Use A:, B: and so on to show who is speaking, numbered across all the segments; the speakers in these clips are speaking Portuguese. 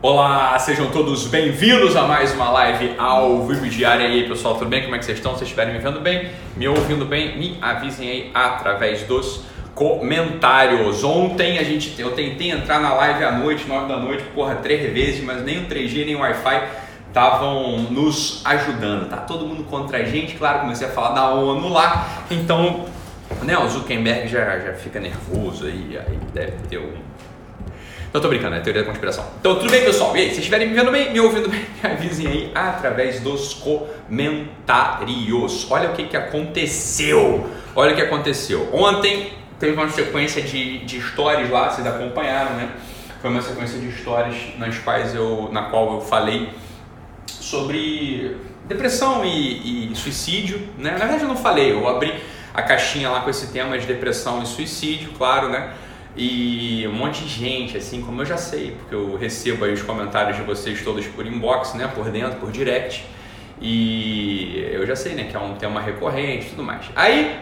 A: Olá, sejam todos bem-vindos a mais uma live ao vivo diária. E aí, pessoal, tudo bem? Como é que vocês estão? Se estiverem me vendo bem, me ouvindo bem, me avisem aí através dos comentários. Ontem a gente, eu tentei entrar na live à noite, 9 da noite, porra, três vezes, mas nem o 3G nem o Wi-Fi estavam nos ajudando. Tá todo mundo contra a gente, claro, comecei a falar da ONU lá, então, né, o Zuckerberg já, já fica nervoso aí, aí deve ter um eu tô brincando, é teoria da conspiração. Então, tudo bem, pessoal? E aí, se estiverem me vendo bem, me ouvindo bem, me avisem aí através dos comentários. Olha o que, que aconteceu. Olha o que aconteceu. Ontem teve uma sequência de, de stories lá, vocês acompanharam, né? Foi uma sequência de stories nas quais eu, na qual eu falei sobre depressão e, e suicídio, né? Na verdade eu não falei, eu abri a caixinha lá com esse tema de depressão e suicídio, claro, né? E um monte de gente, assim como eu já sei, porque eu recebo aí os comentários de vocês todos por inbox, né, por dentro, por direct, e eu já sei, né, que é um tema recorrente e tudo mais. Aí,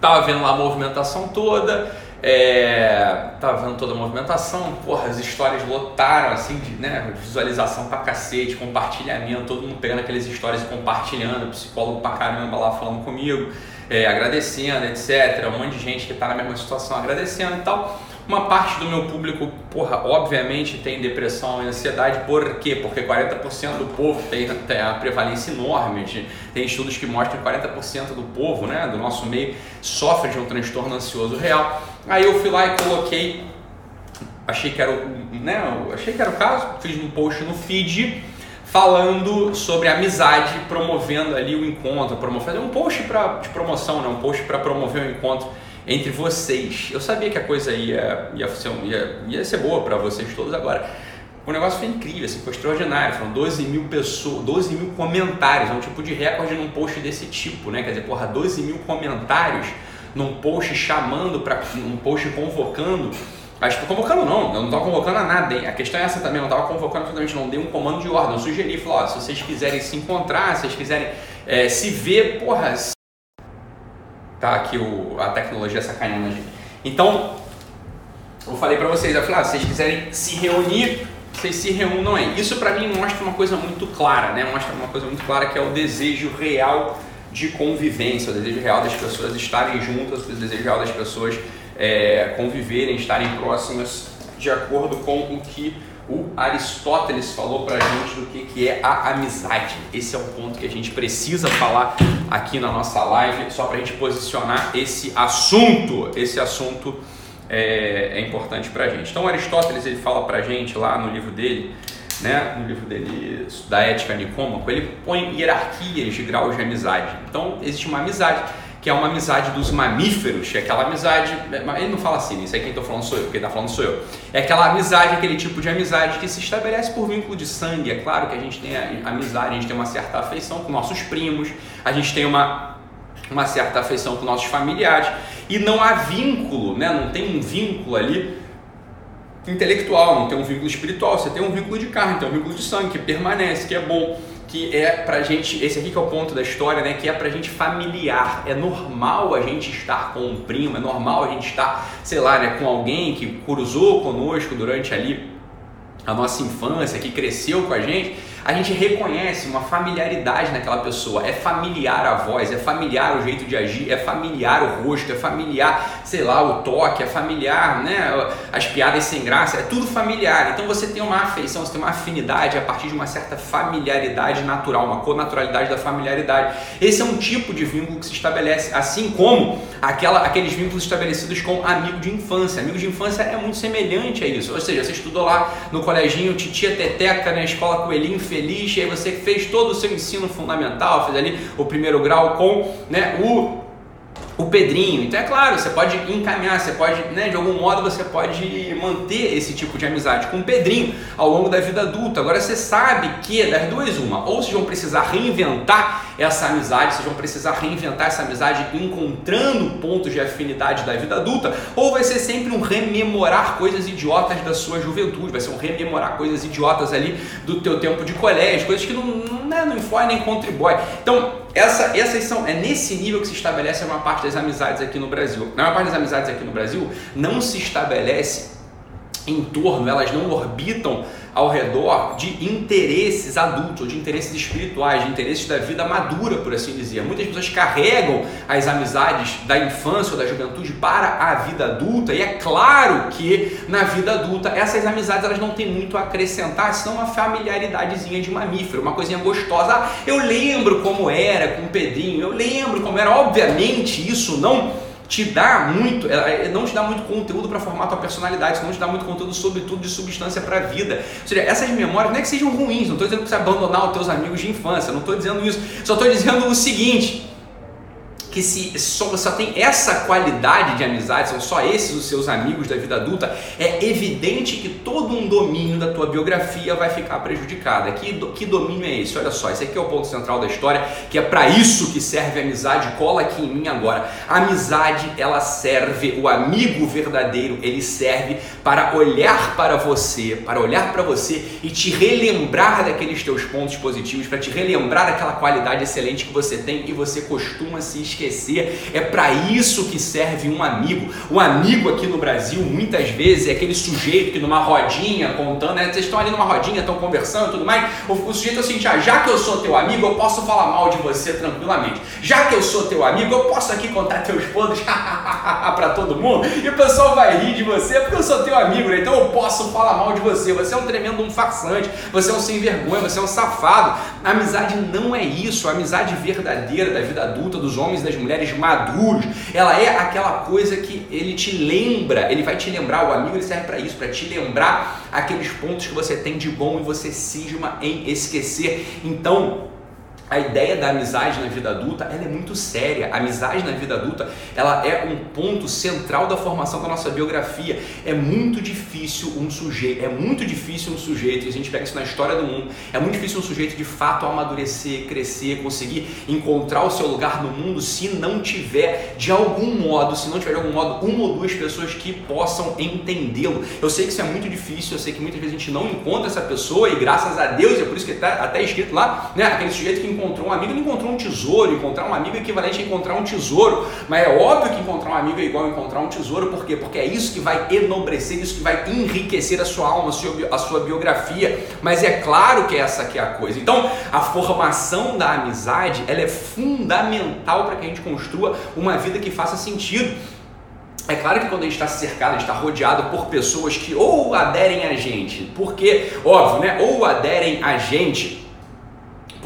A: tava vendo lá a movimentação toda, é, tava vendo toda a movimentação, porra, as histórias lotaram, assim, de, né, visualização pra cacete, compartilhamento, todo mundo pegando aquelas histórias e compartilhando, psicólogo pra caramba lá falando comigo, é, agradecendo, etc. Um monte de gente que está na mesma situação agradecendo e tal. Uma parte do meu público, porra, obviamente tem depressão e ansiedade, por quê? Porque 40% do povo tem, tem a prevalência enorme, de, tem estudos que mostram que 40% do povo, né, do nosso meio, sofre de um transtorno ansioso real. Aí eu fui lá e coloquei, achei que era o, né, achei que era o caso, fiz um post no feed, falando sobre amizade, promovendo ali o encontro, promovendo um post pra, de promoção, né? um post para promover o encontro entre vocês. Eu sabia que a coisa ia, ia, ser, ia, ia ser boa para vocês todos agora. O negócio foi incrível, assim, foi extraordinário. Foram 12 mil pessoas, 12 mil comentários, é um tipo de recorde num post desse tipo, né? Quer dizer, porra, 12 mil comentários num post chamando para um post convocando mas tipo, convocando não, eu não estava convocando a nada. Hein? A questão é essa também, eu não estava convocando absolutamente, não dei um comando de ordem. Eu sugeri, falei, ó, se vocês quiserem se encontrar, se vocês quiserem é, se ver, porra. Tá aqui o, a tecnologia sacaneando a gente. Então, eu falei para vocês, eu falei, ah, se vocês quiserem se reunir, vocês se reúnam aí. Isso para mim mostra uma coisa muito clara, né? Mostra uma coisa muito clara que é o desejo real de convivência, o desejo real das pessoas estarem juntas, o desejo real das pessoas é, conviverem, estarem próximas de acordo com o que o Aristóteles falou para a gente do que, que é a amizade. Esse é o ponto que a gente precisa falar aqui na nossa live, só para a gente posicionar esse assunto. Esse assunto é, é importante para a gente. Então, Aristóteles ele fala para a gente lá no livro dele, né, no livro dele da Ética Nicômaco, ele põe hierarquias de graus de amizade. Então, existe uma amizade que é uma amizade dos mamíferos, é aquela amizade, ele não fala assim, isso aí quem está falando sou eu, quem está falando sou eu. É aquela amizade, aquele tipo de amizade que se estabelece por vínculo de sangue. É claro que a gente tem a amizade, a gente tem uma certa afeição com nossos primos, a gente tem uma, uma certa afeição com nossos familiares, e não há vínculo, né? não tem um vínculo ali intelectual, não tem um vínculo espiritual, você tem um vínculo de carne, tem um vínculo de sangue que permanece, que é bom que é pra gente, esse aqui que é o ponto da história, né, que é pra gente familiar. É normal a gente estar com um primo, é normal a gente estar, sei lá, né, com alguém que cruzou conosco durante ali a nossa infância, que cresceu com a gente a gente reconhece uma familiaridade naquela pessoa. É familiar a voz, é familiar o jeito de agir, é familiar o rosto, é familiar, sei lá, o toque, é familiar, né? As piadas sem graça, é tudo familiar. Então você tem uma afeição, você tem uma afinidade a partir de uma certa familiaridade natural, uma conaturalidade da familiaridade. Esse é um tipo de vínculo que se estabelece, assim como aquela, aqueles vínculos estabelecidos com amigo de infância. Amigo de infância é muito semelhante a isso. Ou seja, você estudou lá no coleginho Titia Teteca, na escola Coelhinho feliz, e aí você fez todo o seu ensino fundamental, fez ali o primeiro grau com né, o o Pedrinho. Então é claro, você pode encaminhar, você pode, né, de algum modo você pode manter esse tipo de amizade com o Pedrinho ao longo da vida adulta. Agora você sabe que das duas uma, ou vocês vão precisar reinventar essa amizade, vocês vão precisar reinventar essa amizade encontrando pontos de afinidade da vida adulta, ou vai ser sempre um rememorar coisas idiotas da sua juventude, vai ser um rememorar coisas idiotas ali do teu tempo de colégio, coisas que não, né, não influem nem contribuem. Então, essa, essas são, é nesse nível que se estabelece a maior parte das amizades aqui no Brasil. Na maior parte das amizades aqui no Brasil não se estabelece em torno, elas não orbitam ao redor de interesses adultos, de interesses espirituais, de interesses da vida madura, por assim dizer. Muitas pessoas carregam as amizades da infância ou da juventude para a vida adulta, e é claro que na vida adulta essas amizades elas não têm muito a acrescentar, senão uma familiaridadezinha de mamífero, uma coisinha gostosa. Ah, eu lembro como era com o Pedrinho, eu lembro como era. Obviamente isso não te dá muito, é, é, não te dá muito conteúdo para formar tua personalidade, não te dá muito conteúdo sobretudo de substância para a vida. Ou seja, essas memórias não é que sejam ruins, não estou dizendo que você abandonar os teus amigos de infância, não estou dizendo isso, só estou dizendo o seguinte, que se só, você só tem essa qualidade de amizade, são só esses os seus amigos da vida adulta, é evidente que todo um domínio da tua biografia vai ficar prejudicado. Que, que domínio é esse? Olha só, esse aqui é o ponto central da história, que é para isso que serve a amizade. Cola aqui em mim agora. A amizade, ela serve, o amigo verdadeiro, ele serve para olhar para você, para olhar para você e te relembrar daqueles teus pontos positivos, para te relembrar daquela qualidade excelente que você tem e você costuma se esquecer esquecer. É para isso que serve um amigo. Um amigo aqui no Brasil, muitas vezes, é aquele sujeito que numa rodinha, contando, né? Vocês estão ali numa rodinha, estão conversando e tudo mais. O, o sujeito é o ah, já que eu sou teu amigo, eu posso falar mal de você tranquilamente. Já que eu sou teu amigo, eu posso aqui contar teus podres para todo mundo e o pessoal vai rir de você porque eu sou teu amigo, né? Então eu posso falar mal de você. Você é um tremendo um farsante, você é um sem vergonha, você é um safado. A amizade não é isso. A amizade verdadeira da vida adulta, dos homens e das mulheres maduros, ela é aquela coisa que ele te lembra, ele vai te lembrar, o amigo ele serve para isso, para te lembrar aqueles pontos que você tem de bom e você cisma em esquecer. Então, a ideia da amizade na vida adulta ela é muito séria. A amizade na vida adulta ela é um ponto central da formação da nossa biografia. É muito difícil um sujeito, é muito difícil um sujeito, e a gente pega isso na história do mundo, é muito difícil um sujeito de fato amadurecer, crescer, conseguir encontrar o seu lugar no mundo se não tiver de algum modo, se não tiver de algum modo uma ou duas pessoas que possam entendê-lo. Eu sei que isso é muito difícil, eu sei que muitas vezes a gente não encontra essa pessoa e graças a Deus, é por isso que está até escrito lá, né, aquele sujeito que encontrou um amigo, ele encontrou um tesouro, encontrar um amigo é equivalente a encontrar um tesouro, mas é óbvio que encontrar um amigo é igual a encontrar um tesouro, por quê? Porque é isso que vai enobrecer, isso que vai enriquecer a sua alma, a sua, biografia, mas é claro que essa aqui é a coisa. Então, a formação da amizade, ela é fundamental para que a gente construa uma vida que faça sentido. É claro que quando a gente está cercado, a gente está rodeado por pessoas que ou aderem a gente, porque, óbvio, né? Ou aderem a gente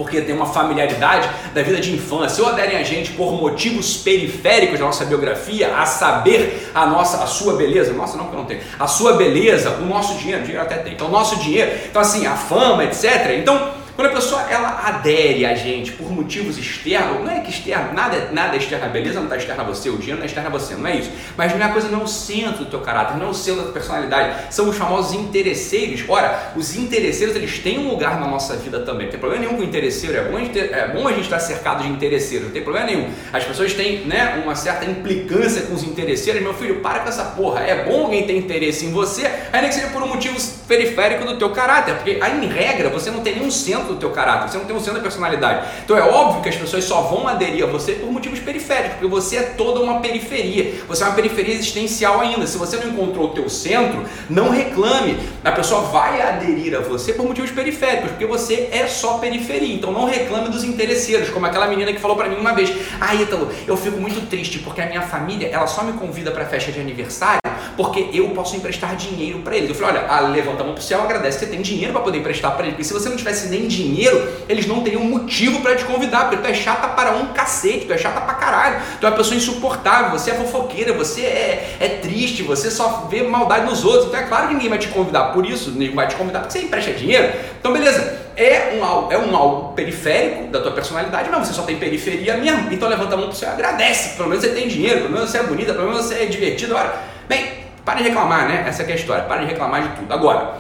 A: porque tem uma familiaridade da vida de infância, ou aderem a gente por motivos periféricos da nossa biografia, a saber a nossa, a sua beleza, nossa não que eu não tenho, a sua beleza, o nosso dinheiro, o dinheiro até tem, então o nosso dinheiro, então assim, a fama, etc. Então quando a pessoa ela adere a gente por motivos externos, não é que externo, nada, nada é externo, a beleza não está externa a você, o dinheiro não é externo a você, não é isso. Mas não é coisa, não é o centro do teu caráter, não é o centro da tua personalidade. São os famosos interesseiros. Ora, os interesseiros eles têm um lugar na nossa vida também. Não tem problema nenhum com interesseiro, é bom, é bom a gente estar cercado de interesseiros, não tem problema nenhum. As pessoas têm né, uma certa implicância com os interesseiros. Meu filho, para com essa porra. É bom alguém ter interesse em você, ainda que seja por um motivo periférico do teu caráter, porque aí, em regra você não tem nenhum centro do teu caráter, você não tem um centro da personalidade. Então é óbvio que as pessoas só vão aderir a você por motivos periféricos, porque você é toda uma periferia. Você é uma periferia existencial ainda. Se você não encontrou o teu centro, não reclame. A pessoa vai aderir a você por motivos periféricos, porque você é só periferia. Então não reclame dos interesseiros, como aquela menina que falou para mim uma vez: "Ah, Ítalo, eu fico muito triste porque a minha família, ela só me convida para festa de aniversário porque eu posso emprestar dinheiro para eles". Eu falei: "Olha, levanta a mão pro céu, agradece que você tem dinheiro para poder emprestar para eles, porque se você não tivesse nem dinheiro, eles não teriam motivo para te convidar, porque tu é chata para um cacete, tu é chata pra caralho, tu é uma pessoa insuportável, você é fofoqueira, você é, é triste, você só vê maldade nos outros, então é claro que ninguém vai te convidar por isso, ninguém vai te convidar porque você empresta dinheiro. Então beleza, é um algo, é um algo periférico da tua personalidade, mas você só tem periferia mesmo, então levanta a mão pro céu, agradece, pelo menos você tem dinheiro, pelo menos você é bonita, pelo menos você é divertido, agora, bem, para de reclamar, né? Essa é a história, para de reclamar de tudo. Agora,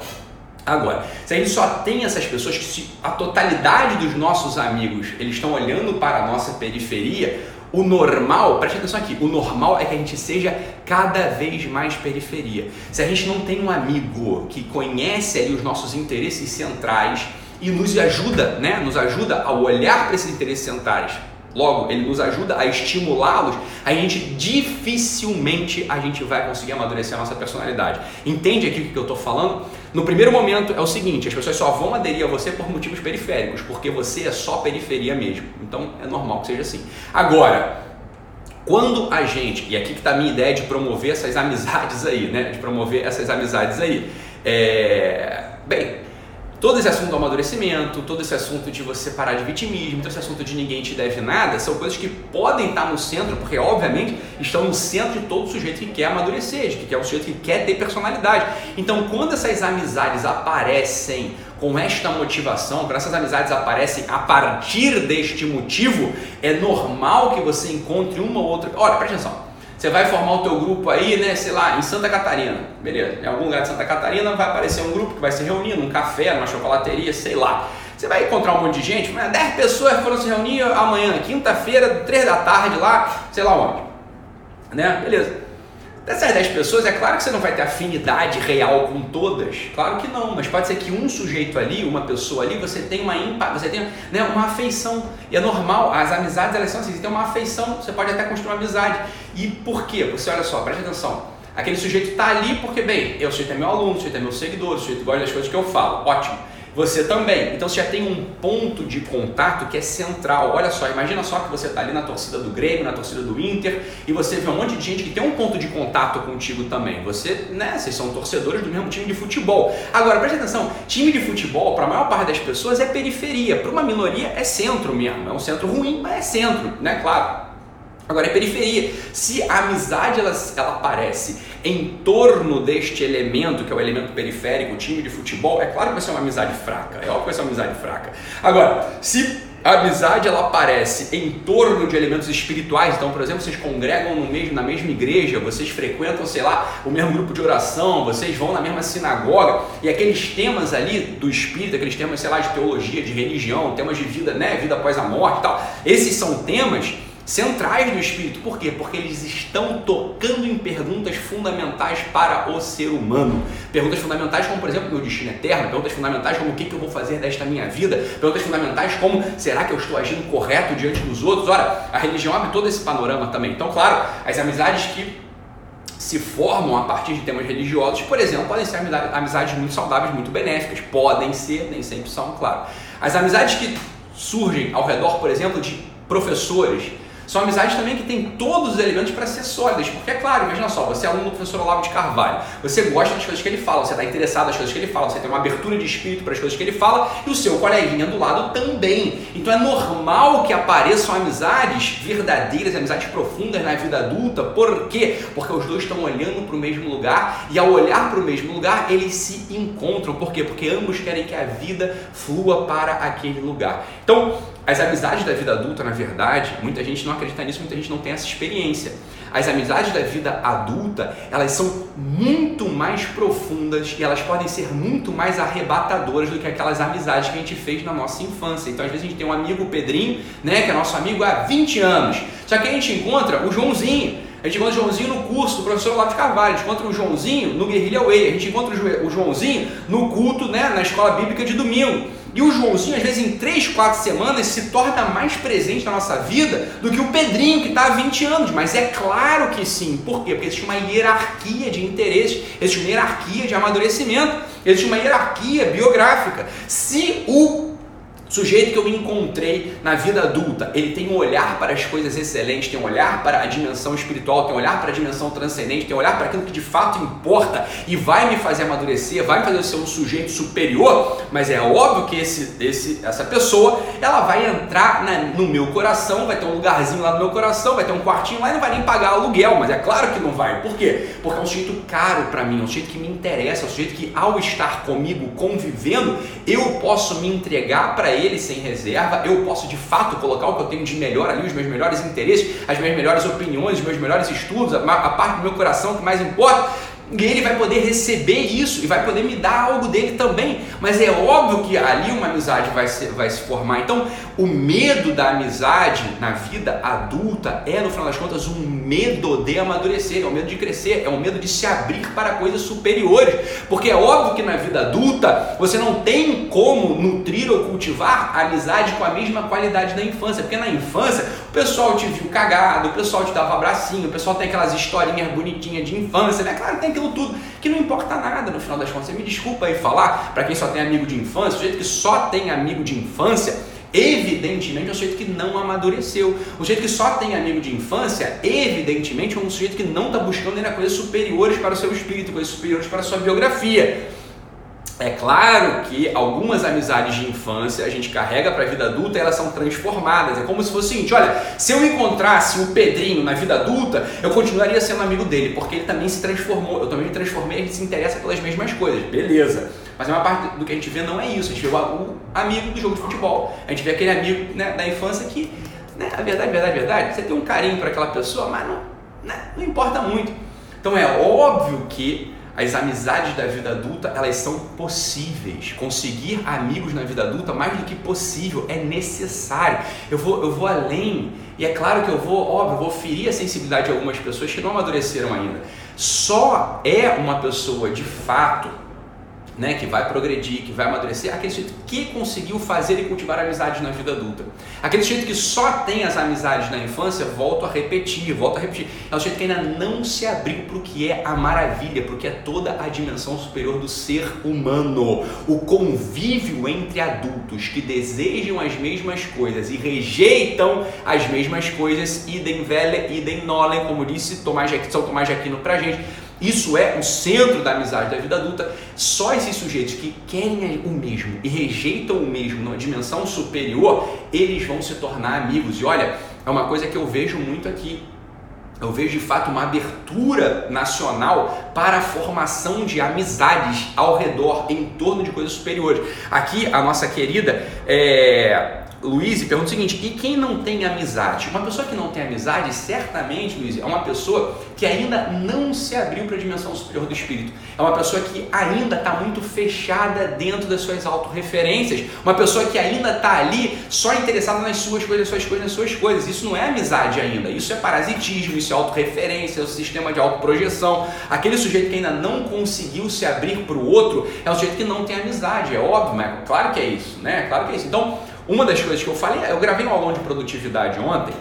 A: Agora, se a gente só tem essas pessoas que se a totalidade dos nossos amigos eles estão olhando para a nossa periferia, o normal, preste atenção aqui, o normal é que a gente seja cada vez mais periferia. Se a gente não tem um amigo que conhece ali os nossos interesses centrais e nos ajuda, né, nos ajuda a olhar para esses interesses centrais logo ele nos ajuda a estimulá-los, a gente dificilmente a gente vai conseguir amadurecer a nossa personalidade. Entende aqui o que eu estou falando? No primeiro momento é o seguinte, as pessoas só vão aderir a você por motivos periféricos, porque você é só periferia mesmo. Então é normal que seja assim. Agora, quando a gente, e aqui que está a minha ideia de promover essas amizades aí, né? De promover essas amizades aí. É... Bem, todo esse assunto do amadurecimento, todo esse assunto de você parar de vitimismo, todo esse assunto de ninguém te deve nada, são coisas que podem estar no centro, porque obviamente estão no centro de todo sujeito que quer amadurecer, que é o sujeito que quer ter personalidade. Então, quando essas amizades aparecem com esta motivação, quando essas amizades aparecem a partir deste motivo, é normal que você encontre uma ou outra. Olha, presta atenção. Você vai formar o teu grupo aí, né, sei lá, em Santa Catarina, beleza? Em algum lugar de Santa Catarina vai aparecer um grupo que vai se reunir num café, numa chocolateria, sei lá. Você vai encontrar um monte de gente, 10 pessoas foram se reunir amanhã, quinta-feira, 3 da tarde lá, sei lá onde. Né? Beleza. Dessas 10 pessoas, é claro que você não vai ter afinidade real com todas, claro que não, mas pode ser que um sujeito ali, uma pessoa ali, você tenha uma impa, você né, uma afeição. E é normal, as amizades elas são assim, você tem uma afeição, você pode até construir uma amizade. E por quê? Você olha só, preste atenção. Aquele sujeito está ali porque, bem, eu sujeito é meu aluno, o sujeito é meu seguidor, o sujeito gosta das coisas que eu falo, ótimo. Você também. Então você já tem um ponto de contato que é central. Olha só, imagina só que você está ali na torcida do Grêmio, na torcida do Inter, e você vê um monte de gente que tem um ponto de contato contigo também. Você, né, vocês são torcedores do mesmo time de futebol. Agora, preste atenção, time de futebol, para a maior parte das pessoas, é periferia. Para uma minoria, é centro mesmo. É um centro ruim, mas é centro, né? Claro. Agora é periferia. Se a amizade ela, ela aparece em torno deste elemento, que é o elemento periférico, o time de futebol, é claro que vai ser uma amizade fraca. É óbvio que vai ser uma amizade fraca. Agora, se a amizade ela aparece em torno de elementos espirituais, então, por exemplo, vocês congregam no mesmo, na mesma igreja, vocês frequentam, sei lá, o mesmo grupo de oração, vocês vão na mesma sinagoga, e aqueles temas ali do espírito, aqueles temas, sei lá, de teologia, de religião, temas de vida, né, vida após a morte e tal, esses são temas centrais do espírito. Por quê? Porque eles estão tocando em perguntas fundamentais para o ser humano. Perguntas fundamentais como, por exemplo, meu destino eterno, perguntas fundamentais como o que, que eu vou fazer desta minha vida, perguntas fundamentais como será que eu estou agindo correto diante dos outros. Ora, a religião abre todo esse panorama também. Então, claro, as amizades que se formam a partir de temas religiosos, por exemplo, podem ser amizades muito saudáveis, muito benéficas. Podem ser, nem sempre são, claro. As amizades que surgem ao redor, por exemplo, de professores, são amizades também que têm todos os elementos para ser sólidas, porque é claro, imagina só, você é aluno do professor Olavo de Carvalho, você gosta das coisas que ele fala, você está interessado nas coisas que ele fala, você tem uma abertura de espírito para as coisas que ele fala e o seu coleguinha do lado também. Então é normal que apareçam amizades verdadeiras, amizades profundas na vida adulta, por quê? Porque os dois estão olhando para o mesmo lugar e ao olhar para o mesmo lugar eles se encontram, por quê? Porque ambos querem que a vida flua para aquele lugar. Então, as amizades da vida adulta, na verdade, muita gente não acredita nisso, muita gente não tem essa experiência. As amizades da vida adulta, elas são muito mais profundas e elas podem ser muito mais arrebatadoras do que aquelas amizades que a gente fez na nossa infância. Então, às vezes a gente tem um amigo, Pedrinho, né, que é nosso amigo há 20 anos. Só que a gente encontra o Joãozinho, a gente encontra o Joãozinho no curso do professor Olavo de Carvalho, a gente encontra o Joãozinho no Guerrilha Way, a gente encontra o Joãozinho no culto, né, na escola bíblica de domingo. E o Joãozinho, às vezes, em 3, 4 semanas, se torna mais presente na nossa vida do que o Pedrinho, que está há 20 anos. Mas é claro que sim. Por quê? Porque existe uma hierarquia de interesses, existe uma hierarquia de amadurecimento, existe uma hierarquia biográfica. Se o sujeito que eu encontrei na vida adulta, ele tem um olhar para as coisas excelentes, tem um olhar para a dimensão espiritual, tem um olhar para a dimensão transcendente, tem um olhar para aquilo que de fato importa e vai me fazer amadurecer, vai me fazer ser um sujeito superior, mas é óbvio que esse, esse, essa pessoa, ela vai entrar na, no meu coração, vai ter um lugarzinho lá no meu coração, vai ter um quartinho lá e não vai nem pagar aluguel, mas é claro que não vai. Por quê? Porque é um sujeito caro para mim, é um sujeito que me interessa, é um sujeito que ao estar comigo convivendo, eu posso me entregar para ele ele sem reserva, eu posso de fato colocar o que eu tenho de melhor ali, os meus melhores interesses, as minhas melhores opiniões, os meus melhores estudos, a, a parte do meu coração que mais importa. E ele vai poder receber isso e vai poder me dar algo dele também. Mas é óbvio que ali uma amizade vai se, vai se formar. Então, o medo da amizade na vida adulta é, no final das contas, um medo de amadurecer, é um medo de crescer, é um medo de se abrir para coisas superiores. Porque é óbvio que na vida adulta você não tem como nutrir ou cultivar a amizade com a mesma qualidade da infância. Porque na infância o pessoal te viu cagado, o pessoal te dava abracinho, o pessoal tem aquelas historinhas bonitinhas de infância, né? Claro, tem aquilo tudo que não importa nada no final das contas. Você me desculpa aí falar, para quem só tem amigo de infância, o jeito que só tem amigo de infância, evidentemente é um sujeito que não amadureceu. O sujeito que só tem amigo de infância, evidentemente é um sujeito que não está buscando ainda coisas superiores para o seu espírito, coisas superiores para a sua biografia. É claro que algumas amizades de infância a gente carrega para a vida adulta e elas são transformadas. É como se fosse o seguinte: olha, se eu encontrasse o Pedrinho na vida adulta, eu continuaria sendo amigo dele, porque ele também se transformou, eu também me transformei, a gente se interessa pelas mesmas coisas. Beleza. Mas uma parte do que a gente vê não é isso. A gente vê o amigo do jogo de futebol. A gente vê aquele amigo né, da infância que, né, a verdade, verdade, verdade, você tem um carinho para aquela pessoa, mas não, né, não importa muito. Então é óbvio que as amizades da vida adulta, elas são possíveis. Conseguir amigos na vida adulta, mais do que possível, é necessário. Eu vou, eu vou além, e é claro que eu vou, óbvio, eu vou ferir a sensibilidade de algumas pessoas que não amadureceram ainda. Só é uma pessoa de fato né, que vai progredir, que vai amadurecer, aquele sujeito que conseguiu fazer e cultivar amizades na vida adulta. Aquele sujeito que só tem as amizades na infância, volto a repetir, volto a repetir. É o sujeito que ainda não se abriu para o que é a maravilha, porque é toda a dimensão superior do ser humano. O convívio entre adultos que desejam as mesmas coisas e rejeitam as mesmas coisas, idem vele, idem nolem, como disse Tomás, São Tomás de Aquino para gente isso é o centro da amizade da vida adulta. Só esses sujeitos que querem o mesmo e rejeitam o mesmo numa dimensão superior, eles vão se tornar amigos. E olha, é uma coisa que eu vejo muito aqui. Eu vejo de fato uma abertura nacional para a formação de amizades ao redor, em torno de coisas superiores. Aqui, a nossa querida é, Luiz pergunta o seguinte: e quem não tem amizade? Uma pessoa que não tem amizade, certamente, Luiz, é uma pessoa que ainda não se abriu para a dimensão superior do espírito. É uma pessoa que ainda está muito fechada dentro das suas autorreferências. Uma pessoa que ainda está ali só interessada nas suas coisas, suas coisas, nas suas coisas. Isso não é amizade ainda. Isso é parasitismo, isso é autorreferência, é o sistema de autoprojeção. Aquele sujeito que ainda não conseguiu se abrir para o outro é o sujeito que não tem amizade. É óbvio, mas claro que é isso, né? Claro que é isso. Então, uma das coisas que eu falei, eu gravei um aulão de produtividade ontem,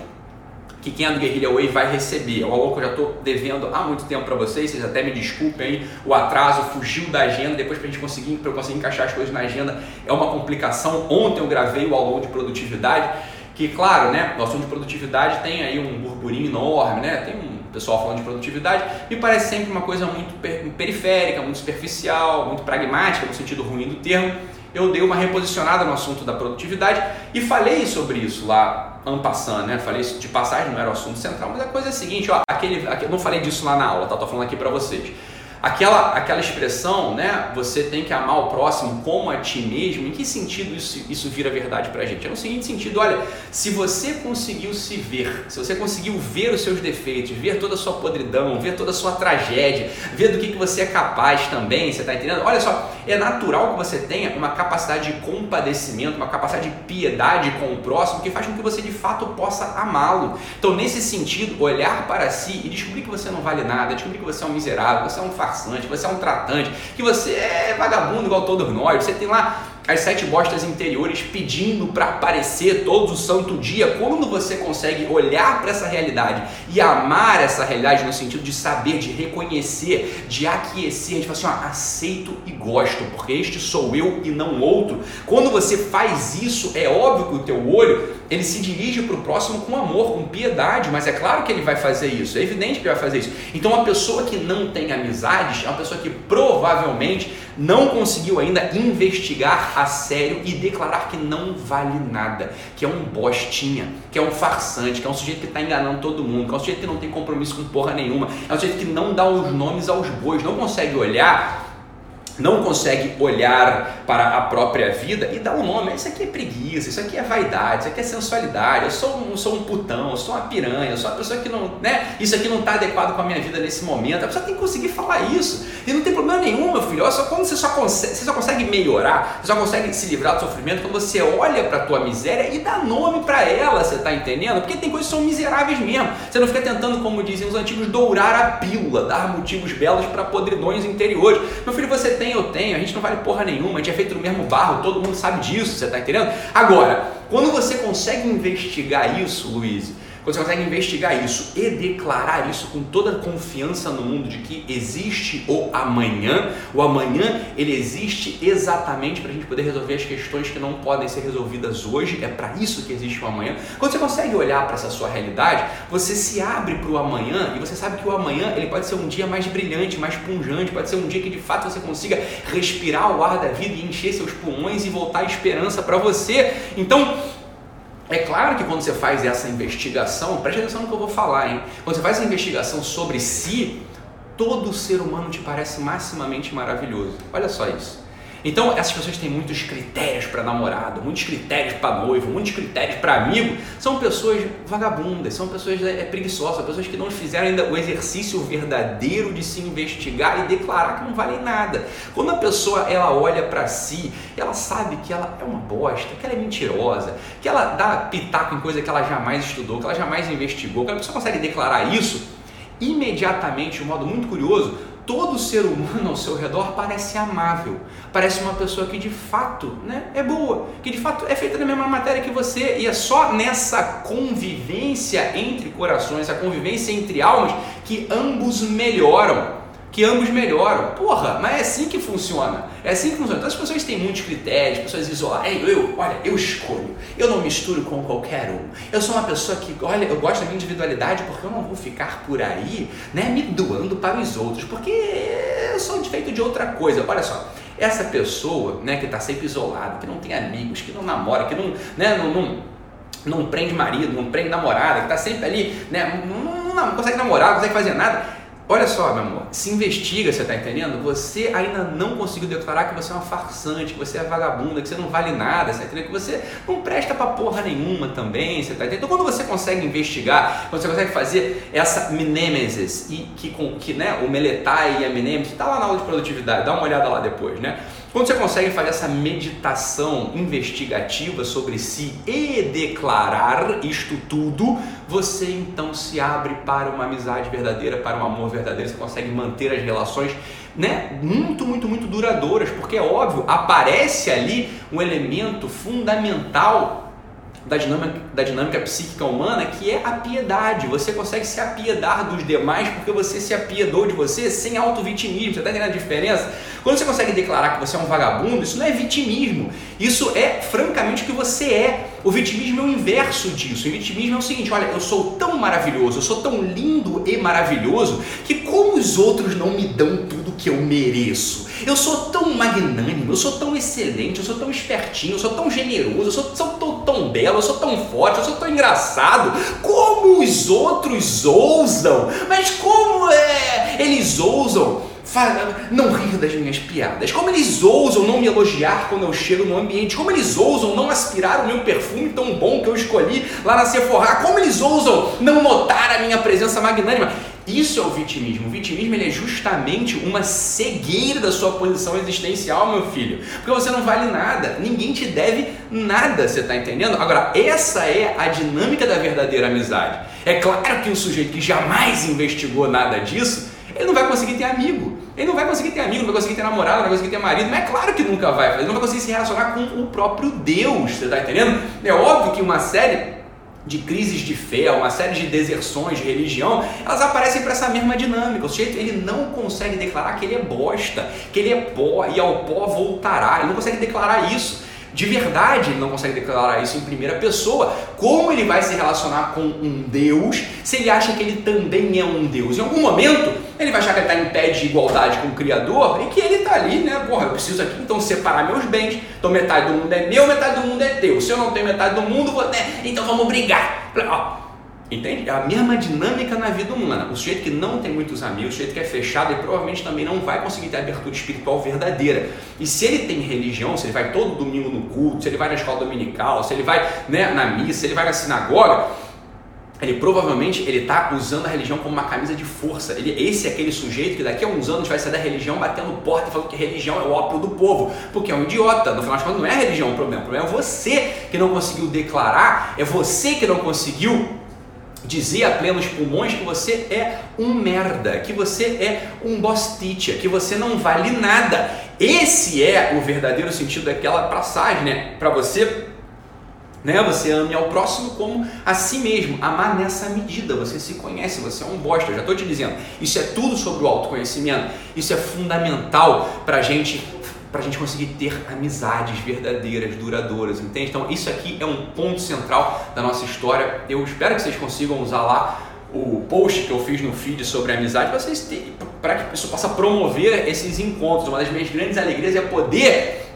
A: que quem é do Guerrilla Way vai receber. É um aulão que eu já estou devendo há muito tempo para vocês, vocês até me desculpem o atraso fugiu da agenda, depois para a gente conseguir, eu conseguir encaixar as coisas na agenda, é uma complicação. Ontem eu gravei o aulão de produtividade, que claro, né, o assunto de produtividade tem aí um burburinho enorme, né, tem um pessoal falando de produtividade, me parece sempre uma coisa muito periférica, muito superficial, muito pragmática, no sentido ruim do termo eu dei uma reposicionada no assunto da produtividade e falei sobre isso lá, ampassando, né? Falei isso de passagem, não era o assunto central, mas a coisa é a seguinte, ó, aquele, aquele, não falei disso lá na aula, tá? Tô falando aqui para vocês. Aquela, aquela expressão, né? Você tem que amar o próximo como a ti mesmo. Em que sentido isso, isso vira verdade pra gente? É no seguinte sentido, olha, se você conseguiu se ver, se você conseguiu ver os seus defeitos, ver toda a sua podridão, ver toda a sua tragédia, ver do que, que você é capaz também, você tá entendendo? Olha só, é natural que você tenha uma capacidade de compadecimento, uma capacidade de piedade com o próximo que faz com que você de fato possa amá-lo. Então, nesse sentido, olhar para si e descobrir que você não vale nada, descobrir que você é um miserável, você é um farsante, você é um tratante, que você é vagabundo igual todos nós, você tem lá as sete bostas interiores pedindo para aparecer todo santo dia, quando você consegue olhar para essa realidade e amar essa realidade no sentido de saber, de reconhecer, de aquecer, de falar assim, ó, aceito e gosto, porque este sou eu e não outro. Quando você faz isso, é óbvio que o teu olho ele se dirige para o próximo com amor, com piedade, mas é claro que ele vai fazer isso, é evidente que vai fazer isso. Então, uma pessoa que não tem amizades é uma pessoa que provavelmente não conseguiu ainda investigar a sério e declarar que não vale nada, que é um bostinha, que é um farsante, que é um sujeito que está enganando todo mundo, que é um sujeito que não tem compromisso com porra nenhuma, é um sujeito que não dá os nomes aos bois, não consegue olhar não consegue olhar para a própria vida e dar um nome. Isso aqui é preguiça, isso aqui é vaidade, isso aqui é sensualidade. Eu sou um, sou um putão, eu sou uma piranha, eu sou uma pessoa que não, né? Isso aqui não está adequado com a minha vida nesse momento. A pessoa tem que conseguir falar isso. E não tem problema nenhum, meu filho. Só quando você só consegue, você só consegue melhorar, você só consegue se livrar do sofrimento quando você olha para a tua miséria e dá nome para ela, você está entendendo? Porque tem coisas que são miseráveis mesmo. Você não fica tentando, como dizem os antigos, dourar a pílula, dar motivos belos para podridões interiores. Meu filho, você tem eu tenho, a gente não vale porra nenhuma, a gente é feito do mesmo barro, todo mundo sabe disso, você está entendendo? Agora, quando você consegue investigar isso, Luiz, quando você consegue investigar isso e declarar isso com toda confiança no mundo de que existe o amanhã, o amanhã ele existe exatamente para a gente poder resolver as questões que não podem ser resolvidas hoje, é para isso que existe o amanhã. Quando você consegue olhar para essa sua realidade, você se abre para o amanhã e você sabe que o amanhã ele pode ser um dia mais brilhante, mais punjante, pode ser um dia que de fato você consiga respirar o ar da vida e encher seus pulmões e voltar a esperança para você. Então, é claro que quando você faz essa investigação, preste atenção no que eu vou falar, hein? Quando você faz essa investigação sobre si, todo ser humano te parece maximamente maravilhoso. Olha só isso. Então, essas pessoas têm muitos critérios para namorado, muitos critérios para noivo, muitos critérios para amigo. São pessoas vagabundas, são pessoas é, preguiçosas, pessoas que não fizeram ainda o exercício verdadeiro de se investigar e declarar que não valem nada. Quando a pessoa ela olha para si, ela sabe que ela é uma bosta, que ela é mentirosa, que ela dá pitaco em coisa que ela jamais estudou, que ela jamais investigou, que a pessoa consegue declarar isso, imediatamente, de um modo muito curioso, todo ser humano ao seu redor parece amável, parece uma pessoa que de fato né, é boa, que de fato é feita da mesma matéria que você, e é só nessa convivência entre corações, a convivência entre almas, que ambos melhoram que ambos melhoram. Porra, mas é assim que funciona. É assim que funciona. Então as pessoas têm muitos critérios, pessoas isoladas. Eu, eu, olha, eu escolho. Eu não misturo com qualquer um. Eu sou uma pessoa que, olha, eu gosto da minha individualidade porque eu não vou ficar por aí, né, me doando para os outros, porque eu sou feito de outra coisa. Olha só. Essa pessoa, né, que está sempre isolada, que não tem amigos, que não namora, que não, né, não, não, não prende marido, não prende namorada, que está sempre ali, né, não, não, não consegue namorar, não consegue fazer nada Olha só, meu amor, se investiga, você está entendendo? Você ainda não conseguiu declarar que você é uma farsante, que você é vagabunda, que você não vale nada, você tá entendendo? Que você não presta pra porra nenhuma também, você tá entendendo? Então quando você consegue investigar, quando você consegue fazer essa minêmesis, e que, que né, o meletai e a minêmesis, tá lá na aula de produtividade, dá uma olhada lá depois, né? Quando você consegue fazer essa meditação investigativa sobre si e declarar isto tudo, você então se abre para uma amizade verdadeira, para um amor verdadeiro, você consegue manter as relações né, muito, muito, muito duradouras, porque é óbvio, aparece ali um elemento fundamental da dinâmica, da dinâmica psíquica humana, que é a piedade. Você consegue se apiedar dos demais porque você se apiedou de você sem auto-vitimismo. Você está entendendo a diferença? Quando você consegue declarar que você é um vagabundo, isso não é vitimismo. Isso é, francamente, o que você é. O vitimismo é o inverso disso. O vitimismo é o seguinte: olha, eu sou tão maravilhoso, eu sou tão lindo e maravilhoso que, como os outros não me dão tudo que eu mereço, eu sou tão magnânimo, eu sou tão excelente, eu sou tão espertinho, eu sou tão generoso, eu sou, sou tão, tão belo, eu sou tão forte, eu sou tão engraçado. Como os outros ousam? Mas como é? Eles ousam não rir das minhas piadas, como eles ousam não me elogiar quando eu chego no ambiente, como eles ousam não aspirar o meu perfume tão bom que eu escolhi lá na Sephora, como eles ousam não notar a minha presença magnânima. Isso é o vitimismo. O vitimismo é justamente uma cegueira da sua posição existencial, meu filho. Porque você não vale nada, ninguém te deve nada, você está entendendo? Agora, essa é a dinâmica da verdadeira amizade. É claro que o sujeito que jamais investigou nada disso, ele não vai conseguir ter amigo. Ele não vai conseguir ter amigo, não vai conseguir ter namorado, não vai conseguir ter marido, mas é claro que nunca vai. Ele não vai conseguir se relacionar com o próprio Deus, você está entendendo? É óbvio que uma série de crises de fé, uma série de deserções de religião, elas aparecem para essa mesma dinâmica. O sujeito ele não consegue declarar que ele é bosta, que ele é pó e ao pó voltará. Ele não consegue declarar isso. De verdade, ele não consegue declarar isso em primeira pessoa. Como ele vai se relacionar com um Deus se ele acha que ele também é um Deus? Em algum momento, ele vai achar que ele está em pé de igualdade com o Criador e que ele está ali, né? Porra, eu preciso aqui então separar meus bens. Então metade do mundo é meu, metade do mundo é teu. Se eu não tenho metade do mundo, vou... Né? então vamos brigar. Entende? É a mesma dinâmica na vida humana. O sujeito que não tem muitos amigos, o sujeito que é fechado, ele provavelmente também não vai conseguir ter abertura espiritual verdadeira. E se ele tem religião, se ele vai todo domingo no culto, se ele vai na escola dominical, se ele vai né, na missa, se ele vai na sinagoga, ele provavelmente ele está usando a religião como uma camisa de força. Ele, esse é aquele sujeito que daqui a uns anos vai sair da religião batendo porta e falando que religião é o ópio do povo, porque é um idiota. No final de contas, não é a religião o problema, o problema é você que não conseguiu declarar, é você que não conseguiu dizer a plenos pulmões que você é um merda, que você é um teacher, que você não vale nada. Esse é o verdadeiro sentido daquela passagem, né? Para você, né? Você ame ao próximo como a si mesmo. Amar nessa medida. Você se conhece, você é um bosta. Eu já estou te dizendo. Isso é tudo sobre o autoconhecimento. Isso é fundamental para gente para a gente conseguir ter amizades verdadeiras, duradouras, entende? Então isso aqui é um ponto central da nossa história. Eu espero que vocês consigam usar lá o post que eu fiz no feed sobre amizade para vocês para que isso possa promover esses encontros. Uma das minhas grandes alegrias é poder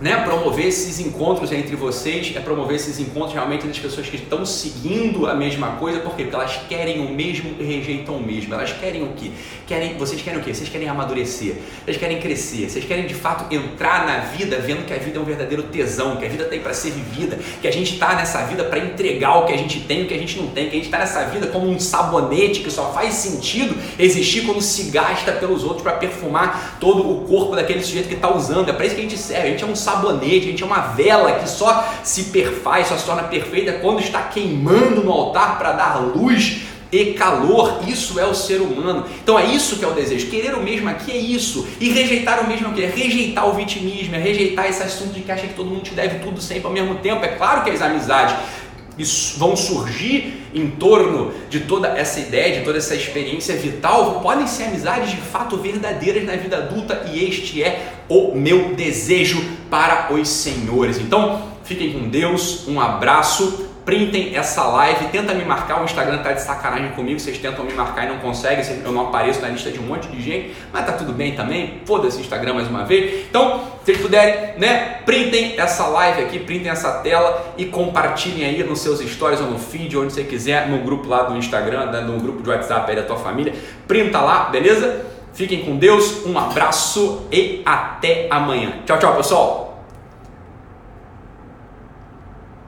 A: né, promover esses encontros entre vocês, é promover esses encontros realmente das pessoas que estão seguindo a mesma coisa, por quê? Porque elas querem o mesmo e rejeitam o mesmo. Elas querem o quê? Querem, vocês querem o quê? Vocês querem amadurecer, vocês querem crescer, vocês querem de fato entrar na vida vendo que a vida é um verdadeiro tesão, que a vida tem para ser vivida, que a gente está nessa vida para entregar o que a gente tem, o que a gente não tem, que a gente está nessa vida como um sabonete que só faz sentido existir quando se gasta pelos outros para perfumar todo o corpo daquele sujeito que está usando. É para isso que a gente serve. A gente é um sabonete, gente é uma vela que só se perfaz, só se torna perfeita quando está queimando no altar para dar luz e calor. Isso é o ser humano. Então é isso que é o desejo. Querer o mesmo aqui é isso. E rejeitar o mesmo aqui é rejeitar o vitimismo, é rejeitar esse assunto de que acha que todo mundo te deve tudo sempre ao mesmo tempo. É claro que as amizades vão surgir em torno de toda essa ideia, de toda essa experiência vital, podem ser amizades de fato verdadeiras na vida adulta e este é o meu desejo para os senhores. Então, fiquem com Deus, um abraço printem essa live, tenta me marcar, o Instagram tá de sacanagem comigo, vocês tentam me marcar e não conseguem, eu não apareço na lista de um monte de gente, mas tá tudo bem também, foda-se Instagram mais uma vez. Então, se vocês puderem, né, printem essa live aqui, printem essa tela e compartilhem aí nos seus stories ou no feed, onde você quiser, no grupo lá do Instagram, né, no grupo de WhatsApp aí da tua família, printa lá, beleza? Fiquem com Deus, um abraço e até amanhã. Tchau, tchau, pessoal!